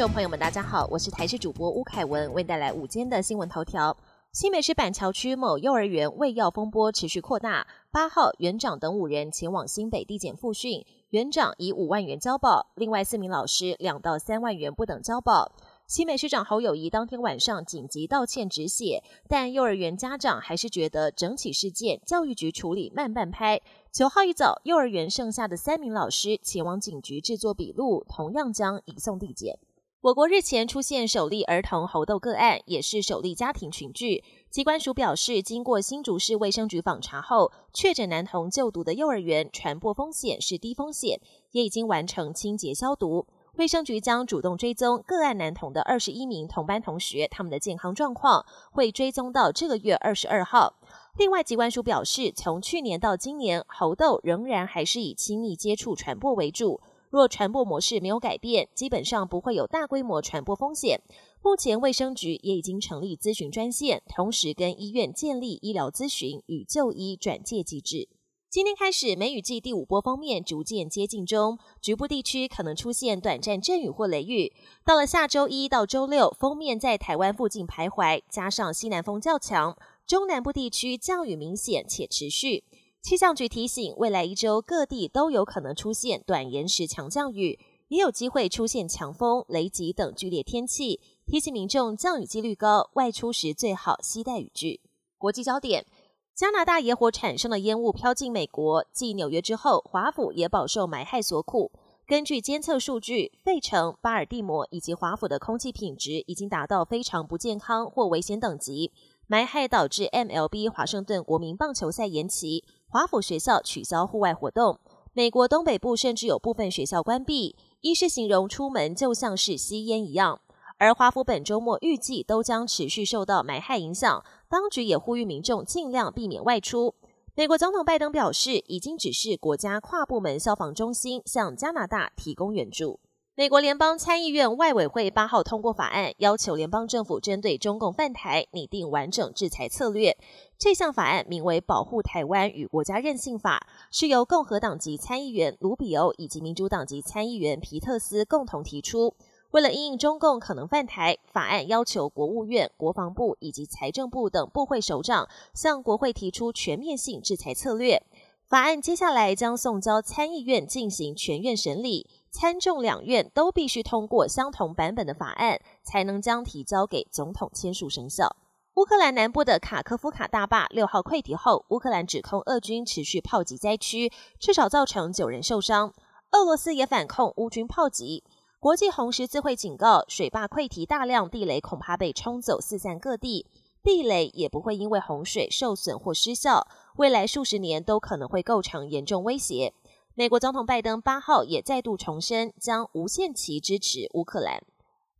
众朋友们，大家好，我是台视主播吴凯文，为带来午间的新闻头条。新北市板桥区某幼儿园喂药风波持续扩大，八号园长等五人前往新北地检复讯，园长以五万元交保，另外四名老师两到三万元不等交保。新北市长侯友谊当天晚上紧急道歉止血，但幼儿园家长还是觉得整起事件教育局处理慢半拍。九号一早，幼儿园剩下的三名老师前往警局制作笔录，同样将移送地检。我国日前出现首例儿童猴痘个案，也是首例家庭群聚。机关署表示，经过新竹市卫生局访查后，确诊男童就读的幼儿园传播风险是低风险，也已经完成清洁消毒。卫生局将主动追踪个案男童的二十一名同班同学，他们的健康状况会追踪到这个月二十二号。另外，疾管署表示，从去年到今年，猴痘仍然还是以亲密接触传播为主。若传播模式没有改变，基本上不会有大规模传播风险。目前，卫生局也已经成立咨询专线，同时跟医院建立医疗咨询与就医转介机制。今天开始，梅雨季第五波封面逐渐接近中，局部地区可能出现短暂阵雨或雷雨。到了下周一到周六，封面在台湾附近徘徊，加上西南风较强，中南部地区降雨明显且持续。气象局提醒，未来一周各地都有可能出现短延时强降雨，也有机会出现强风、雷击等剧烈天气，提醒民众降雨几率高，外出时最好携带雨具。国际焦点。加拿大野火产生的烟雾飘进美国，继纽约之后，华府也饱受霾害所苦。根据监测数据，费城、巴尔的摩以及华府的空气品质已经达到非常不健康或危险等级。霾害导致 MLB 华盛顿国民棒球赛延期，华府学校取消户外活动。美国东北部甚至有部分学校关闭，一是形容出门就像是吸烟一样。而华府本周末预计都将持续受到霾害影响，当局也呼吁民众尽量避免外出。美国总统拜登表示，已经指示国家跨部门消防中心向加拿大提供援助。美国联邦参议院外委会八号通过法案，要求联邦政府针对中共犯台拟定完整制裁策略。这项法案名为《保护台湾与国家韧性法》，是由共和党籍参议员卢比欧以及民主党籍参议员皮特斯共同提出。为了应中共可能犯台，法案要求国务院、国防部以及财政部等部会首长向国会提出全面性制裁策略。法案接下来将送交参议院进行全院审理，参众两院都必须通过相同版本的法案，才能将提交给总统签署生效。乌克兰南部的卡科夫卡大坝六号溃堤后，乌克兰指控俄军持续炮击灾区，至少造成九人受伤。俄罗斯也反控乌军炮击。国际红十字会警告，水坝溃堤，大量地雷恐怕被冲走，四散各地。地雷也不会因为洪水受损或失效，未来数十年都可能会构成严重威胁。美国总统拜登八号也再度重申，将无限期支持乌克兰。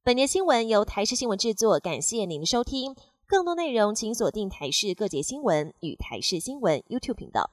本节新闻由台视新闻制作，感谢您的收听。更多内容请锁定台视各节新闻与台视新闻 YouTube 频道。